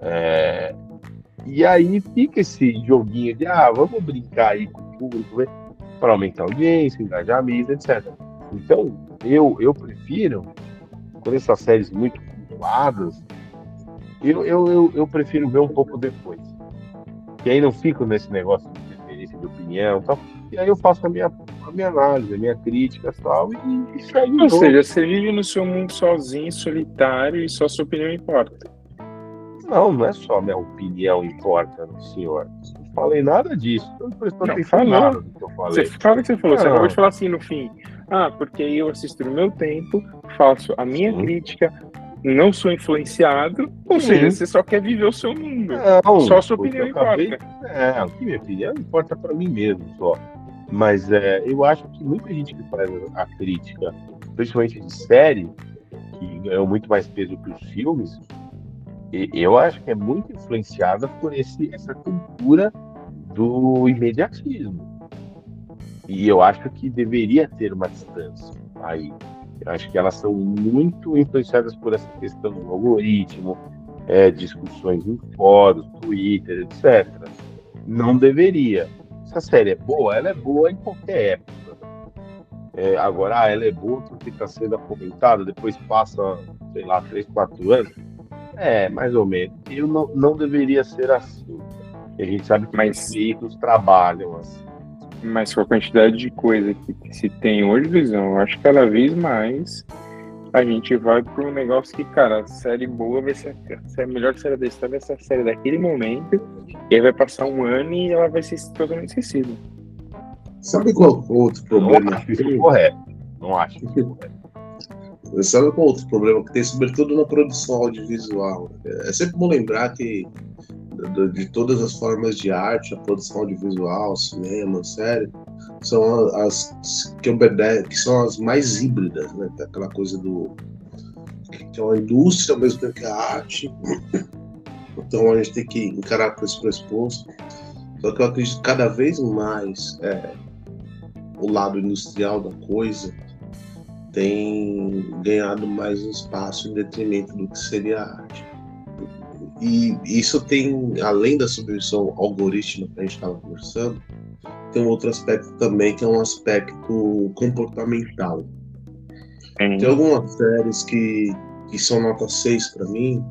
É, e aí fica esse joguinho de, ah, vamos brincar aí com o público, para aumentar a audiência, engajamento, etc. Então, eu, eu prefiro, quando essas séries muito cultuadas, eu, eu, eu, eu, prefiro ver um pouco depois. E aí não fico nesse negócio de preferência de opinião e tal. E aí eu faço a minha a minha análise, a minha crítica tal, e, e segue Ou seja, você vive no seu mundo sozinho, solitário, e só sua opinião importa. Não, não é só a minha opinião importa, senhor. Não falei nada disso. Não, não falou. Nada do que eu falei. Você fala o que você falou. Não. Você acabou de falar assim no fim. Ah, porque eu assisto no meu tempo, faço a minha Sim. crítica, não sou influenciado, ou Sim. seja, você só quer viver o seu mundo. Não, só a sua opinião acabei... importa. É, o que minha opinião importa para mim mesmo só. Mas é, eu acho que muita gente que faz a crítica, principalmente de série, que ganhou muito mais peso que os filmes, eu acho que é muito influenciada por esse, essa cultura do imediatismo. E eu acho que deveria ter uma distância aí. Eu acho que elas são muito influenciadas por essa questão do algoritmo, é, discussões em fóruns, Twitter, etc. Não deveria se a série é boa, ela é boa em qualquer época. É, agora, ah, ela é boa porque está sendo comentada, depois passa, sei lá, 3, 4 anos. É, mais ou menos. Eu não, não deveria ser assim. A gente sabe que mas, os veículos trabalham assim. Mas com a quantidade de coisa que se tem hoje, Visão, eu acho que cada vez mais a gente vai para um negócio que, cara, a série boa vai ser a, melhor série da história, vai ser a série daquele momento, e aí vai passar um ano e ela vai ser totalmente esquecida. Sabe qual outro problema? Não acho isso correto. Não acho isso correto. Sabe qual outro problema que tem, sobretudo na produção audiovisual? É sempre bom lembrar que de, todas as formas de arte, a produção audiovisual, cinema, série, são as que que são as mais híbridas, né? É aquela coisa do que é uma indústria ao mesmo tempo que a arte. Então a gente tem que encarar com esse pressuposto. Só que eu acredito que cada vez mais é, o lado industrial da coisa tem ganhado mais espaço em detrimento do que seria a arte. E isso tem, além da submissão algorítmica que a gente estava conversando, tem um outro aspecto também, que é um aspecto comportamental. Tem algumas séries que, que são nota 6 para mim,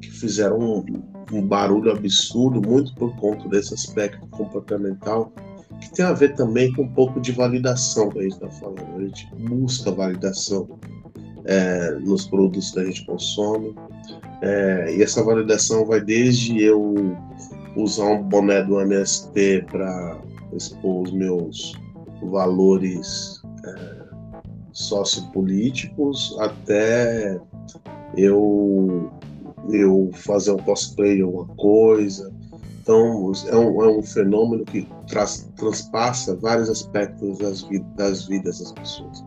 que fizeram um, um barulho absurdo, muito por conta desse aspecto comportamental, que tem a ver também com um pouco de validação que a gente está falando. A gente busca validação é, nos produtos que a gente consome. É, e essa validação vai desde eu usar um boné do MST para expor os meus valores é, sociopolíticos até eu eu fazer um cosplay de alguma coisa. Então, é um, é um fenômeno que transpassa vários aspectos das, das vidas das pessoas.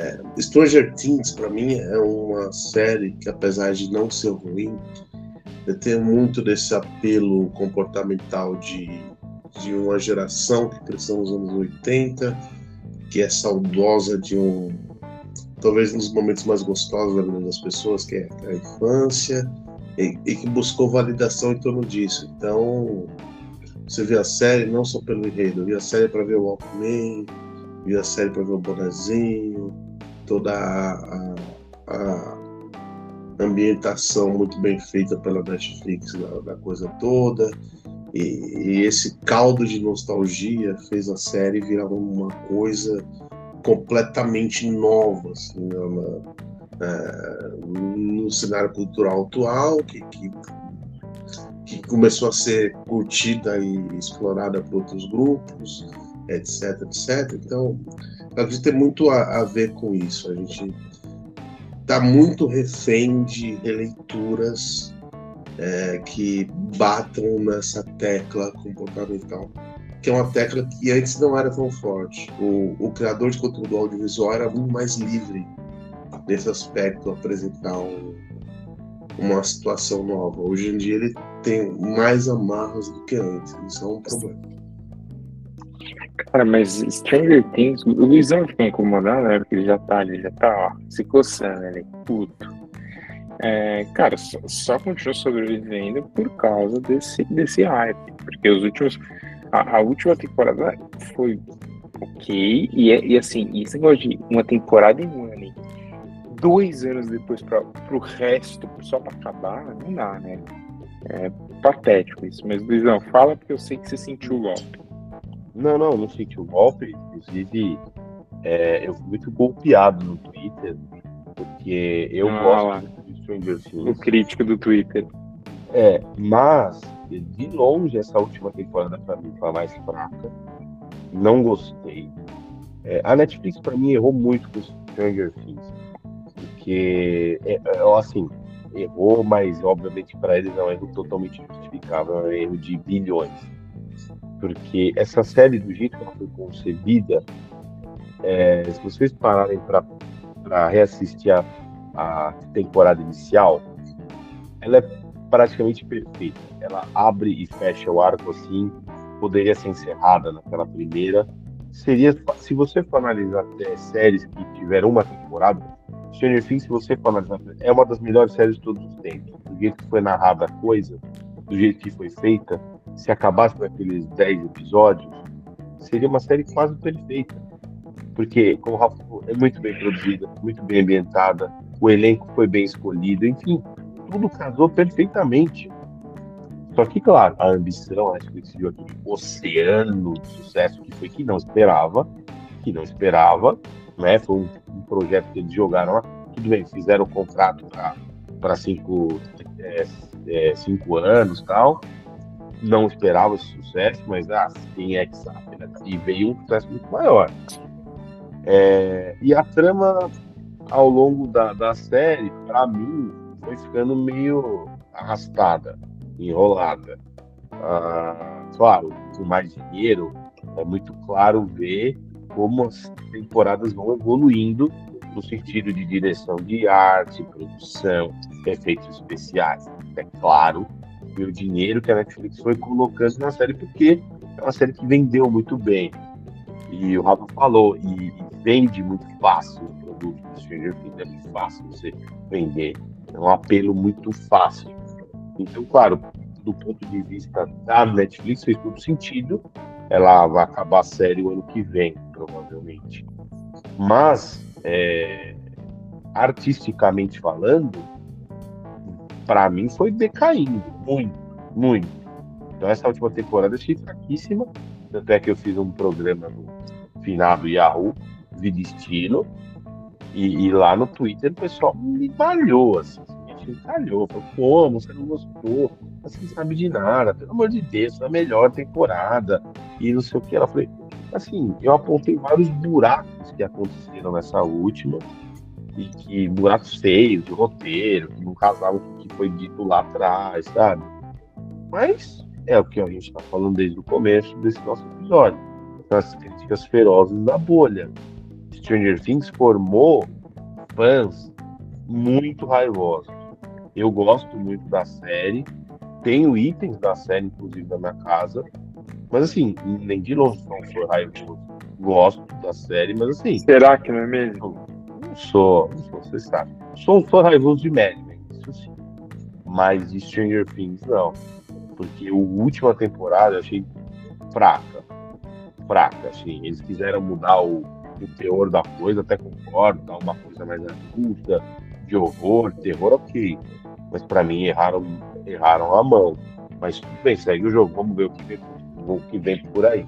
É, Stranger Things, para mim, é uma série que, apesar de não ser ruim, tem muito desse apelo comportamental de, de uma geração que cresceu nos anos 80, que é saudosa de um. talvez um dos momentos mais gostosos da vida das pessoas, que é a infância, e, e que buscou validação em torno disso. Então, você vê a série não só pelo enredo, vê a série para ver o Walkman, vi a série para ver o Bonezinho, toda a, a, ambientação muito bem feita pela Netflix da, da coisa toda. E, e, esse caldo de nostalgia fez a série virar uma coisa completamente nova assim, né, na, é, no cenário cultural atual, que, que, que começou a ser curtida e explorada por outros grupos etc, etc. Então, acredito ter muito a, a ver com isso. A gente está muito refém de releituras é, que batam nessa tecla comportamental, que é uma tecla que antes não era tão forte. O, o criador de conteúdo audiovisual era muito mais livre nesse aspecto, apresentar um, uma situação nova. Hoje em dia ele tem mais amarras do que antes. Isso é um problema. Cara, mas Stranger Things, o Luizão fica incomodado, né? Porque ele já tá ali, já tá, ó, se coçando ali, puto. É, cara, só, só continuou sobrevivendo por causa desse, desse hype. Porque os últimos. A, a última temporada foi ok. E, e assim, esse negócio de uma temporada em um ano, dois anos depois pra, pro resto, só pra acabar, não dá, né? É patético isso. Mas, Luizão, fala porque eu sei que você sentiu o golpe. Não, não, não senti o golpe. Inclusive, é, eu fui muito golpeado no Twitter, porque eu ah, gosto lá. de Stranger Things. O crítico do Twitter. É, mas, de longe, essa última temporada para mim foi a mais fraca. Não gostei. É, a Netflix, para mim, errou muito com Stranger Things. Porque, é, é, assim, errou, mas obviamente para eles é um erro totalmente justificável, é um erro de bilhões porque essa série, do jeito que ela foi concebida, é, se vocês pararem para reassistir a, a temporada inicial, ela é praticamente perfeita. Ela abre e fecha o arco assim, poderia ser encerrada naquela primeira. Seria, se você for analisar até séries que tiveram uma temporada, Stranger Things, se você for analisar, é uma das melhores séries de todos os tempos. Do jeito que foi narrada a coisa, do jeito que foi feita, se acabasse com aqueles 10 episódios, seria uma série quase perfeita. Porque, como o Rafa falou, é muito bem produzida, muito bem ambientada, o elenco foi bem escolhido, enfim, tudo casou perfeitamente. Só que, claro, a ambição, a Netflix viu aquele oceano de sucesso que foi que não esperava, que não esperava, né? Foi um, um projeto que eles jogaram lá. Tudo bem, fizeram o contrato para cinco, é, é, cinco anos tal. Não esperava esse sucesso, mas ah, quem é que sabe, né? E veio um sucesso muito maior. É, e a trama ao longo da, da série, para mim, foi ficando meio arrastada, enrolada. Ah, claro, com mais dinheiro, é muito claro ver como as temporadas vão evoluindo no sentido de direção de arte, produção, efeitos especiais. É claro que o dinheiro que a Netflix foi colocando na série, porque é uma série que vendeu muito bem. E o Rafa falou, e, e vende muito fácil o produto do Stranger Things, é muito fácil você vender. É um apelo muito fácil. Então, claro, do ponto de vista da Netflix, fez todo sentido. Ela vai acabar a série o ano que vem, provavelmente. Mas, é, artisticamente falando, para mim foi decaindo muito, muito. Então, essa última temporada eu achei fraquíssima. Tanto é que eu fiz um programa no finado Yahoo de destino. E, e, lá no Twitter o pessoal me malhou, assim, me calhou. Falou, como? Você não gostou? Você não sabe de nada, pelo amor de Deus, é a melhor temporada. E não sei o que. Ela falou, assim, eu apontei vários buracos que aconteceram nessa última. E que buracos feios de roteiro, que não casavam com o que foi dito lá atrás, sabe? Mas é o que a gente está falando desde o começo desse nosso episódio. As críticas ferozes da bolha. Stranger Things formou fãs muito raivosos. Eu gosto muito da série, tenho itens da série, inclusive, na minha casa, mas assim, nem de longe não sou raivoso. Gosto da série, mas assim. Será que não é mesmo? Não sou, não sou, você sabe. Sou, sou raivoso de Mad Men, isso sim. Mas de Stranger Things, não. Porque a última temporada eu achei fraca. Fraca, assim. Eles quiseram mudar o o teor da coisa, até concordo, dar uma coisa mais adulta, de horror, terror, ok. Mas para mim erraram, erraram a mão. Mas tudo bem, segue o jogo, vamos ver o que vem, o que vem por aí.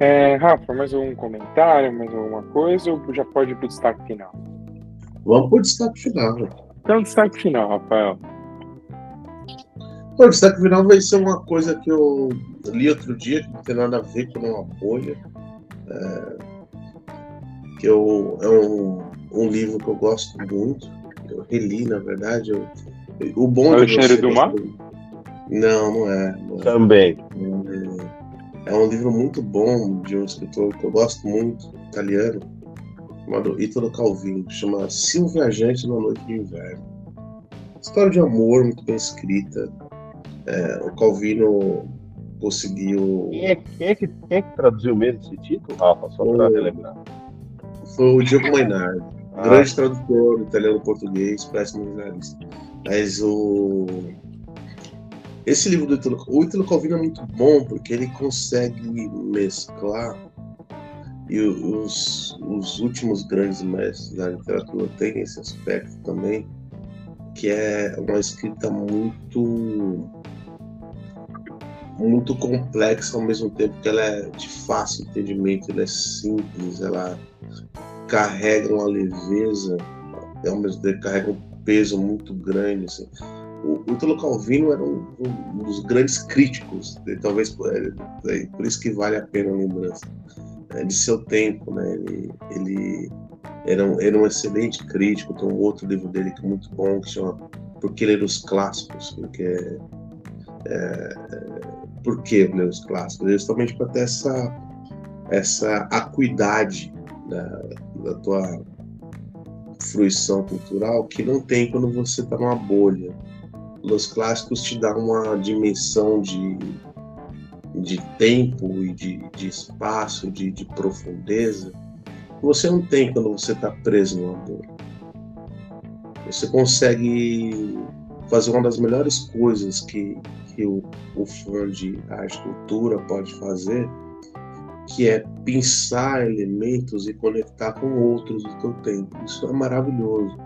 É, Rafa, mais um comentário, mais alguma coisa, ou já pode ir pro destaque final? Vamos pro destaque final. Então, destaque final, Rafael. O destaque final vai ser uma coisa que eu li outro dia, que não tem nada a ver com uma bolha, é, que eu, é um, um, livro que eu gosto muito. Eu reli, na verdade. Eu, o bom Alexandre do Mar? Não, não é. Não é. Também. É, é, um livro muito bom de um escritor que eu gosto muito, italiano, chamado Italo Calvino, que chama Se um Viajante na Noite de Inverno. História de amor muito bem escrita. É, o Calvino conseguiu. Quem é, quem, é que, quem é que traduziu mesmo esse título, Rafa? Só para relembrar. Foi o Diego Mainardi, ah. grande tradutor italiano-português, péssimo jornalista. Mas o. Esse livro do Italo, o Italo Calvino é muito bom porque ele consegue mesclar e os, os últimos grandes mestres da literatura têm esse aspecto também, que é uma escrita muito muito complexa ao mesmo tempo que ela é de fácil entendimento, ela é simples, ela carrega uma leveza, ao mesmo tempo carrega um peso muito grande. Assim. O, o Italo Calvino era um, um, dos grandes críticos, talvez por, é, é, por, isso que vale a pena a lembrança, é, de seu tempo. Né? Ele, ele era, um, era um excelente crítico, tem um outro livro dele que é muito bom, que chama Porque Ler os Clássicos, que é, é por que ler os clássicos? Justamente para ter essa, essa acuidade da, da tua fruição cultural que não tem quando você está numa bolha. Os clássicos te dão uma dimensão de, de tempo e de, de espaço, de, de profundeza, que você não tem quando você está preso numa bolha. Você consegue fazer uma das melhores coisas que, que o, o fã de arte e cultura pode fazer, que é pensar elementos e conectar com outros do teu tempo. Isso é maravilhoso.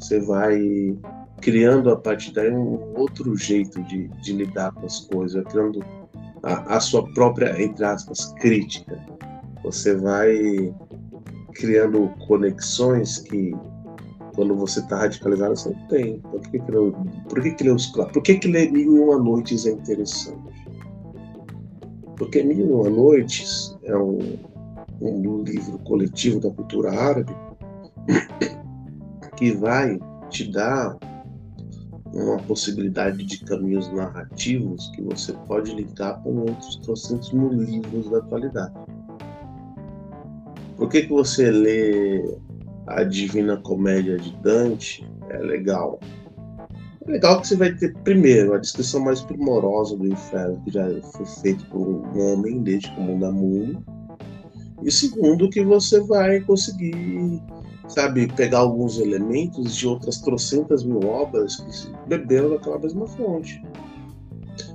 Você vai criando a partir daí um outro jeito de, de lidar com as coisas, criando a, a sua própria, entre aspas, crítica. Você vai criando conexões que quando você está radicalizado você não tem. Por que, que, ler, por que, que ler os Por que, que ler Mil e Uma Noites é interessante? Porque Mil e Uma Noites é um, um livro coletivo da cultura árabe que vai te dar uma possibilidade de caminhos narrativos que você pode linkar com outros 300 mil livros da atualidade. Por que, que você lê a Divina Comédia de Dante? É legal. É legal que você vai ter, primeiro, a descrição mais primorosa do inferno, que já foi feito por um homem desde que o mundo é mundo. E segundo, que você vai conseguir, sabe, pegar alguns elementos de outras trocentas mil obras que beberam daquela mesma fonte.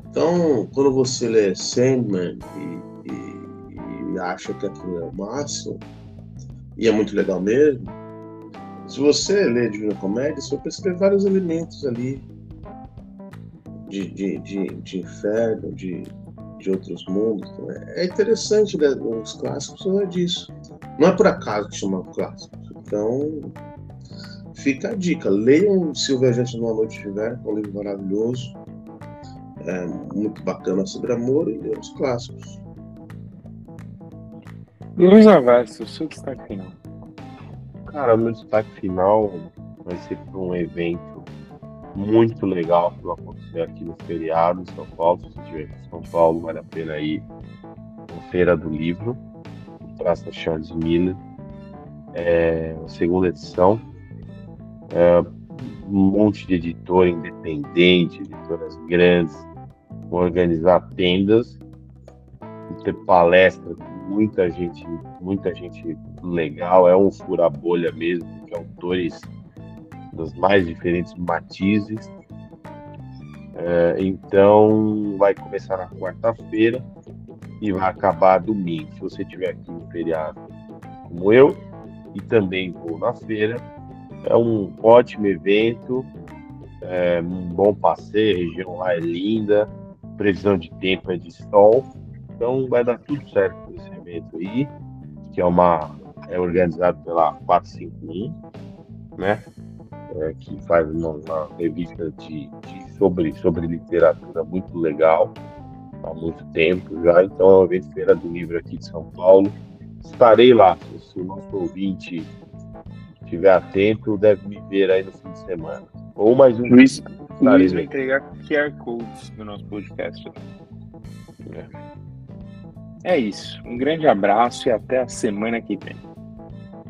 Então, quando você lê Sandman e, e, e acha que aquilo é o máximo, e é muito legal mesmo. Se você ler Divina Comédia, você vai perceber vários elementos ali de, de, de, de inferno, de, de outros mundos. Então, é interessante né? os clássicos é disso. Não é por acaso que chamam clássicos. Então, fica a dica. Leiam Silvia Gente numa Noite de Inverno, é um livro maravilhoso. É muito bacana sobre amor e os clássicos. Luiz Alves, o seu destaque final. Cara, o meu destaque final vai ser para um evento muito legal que vai acontecer aqui no feriado em São Paulo. Se você estiver em São Paulo, vale a pena ir na Feira do Livro, Praça Charles Miller, é, segunda edição. É, um monte de editor independente, editoras grandes, vão organizar tendas, ter palestra muita gente, muita gente legal, é um fura-bolha mesmo, de autores dos mais diferentes matizes. É, então vai começar na quarta-feira e vai acabar domingo. Se você estiver aqui no feriado como eu, e também vou na feira, é um ótimo evento, é um bom passeio, a região lá é linda, previsão de tempo é de sol, então vai dar tudo certo evento aí, que é uma é organizado pela 451, né? É, que faz uma, uma revista de, de, sobre, sobre literatura muito legal há muito tempo já. Então é um evento Feira do Livro aqui de São Paulo. Estarei lá, se o nosso ouvinte estiver atento, deve me ver aí no fim de semana. Ou mais um. Luiz, Luiz vai entregar QR Codes no nosso podcast. É. É isso. Um grande abraço e até a semana que vem.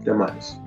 Até mais.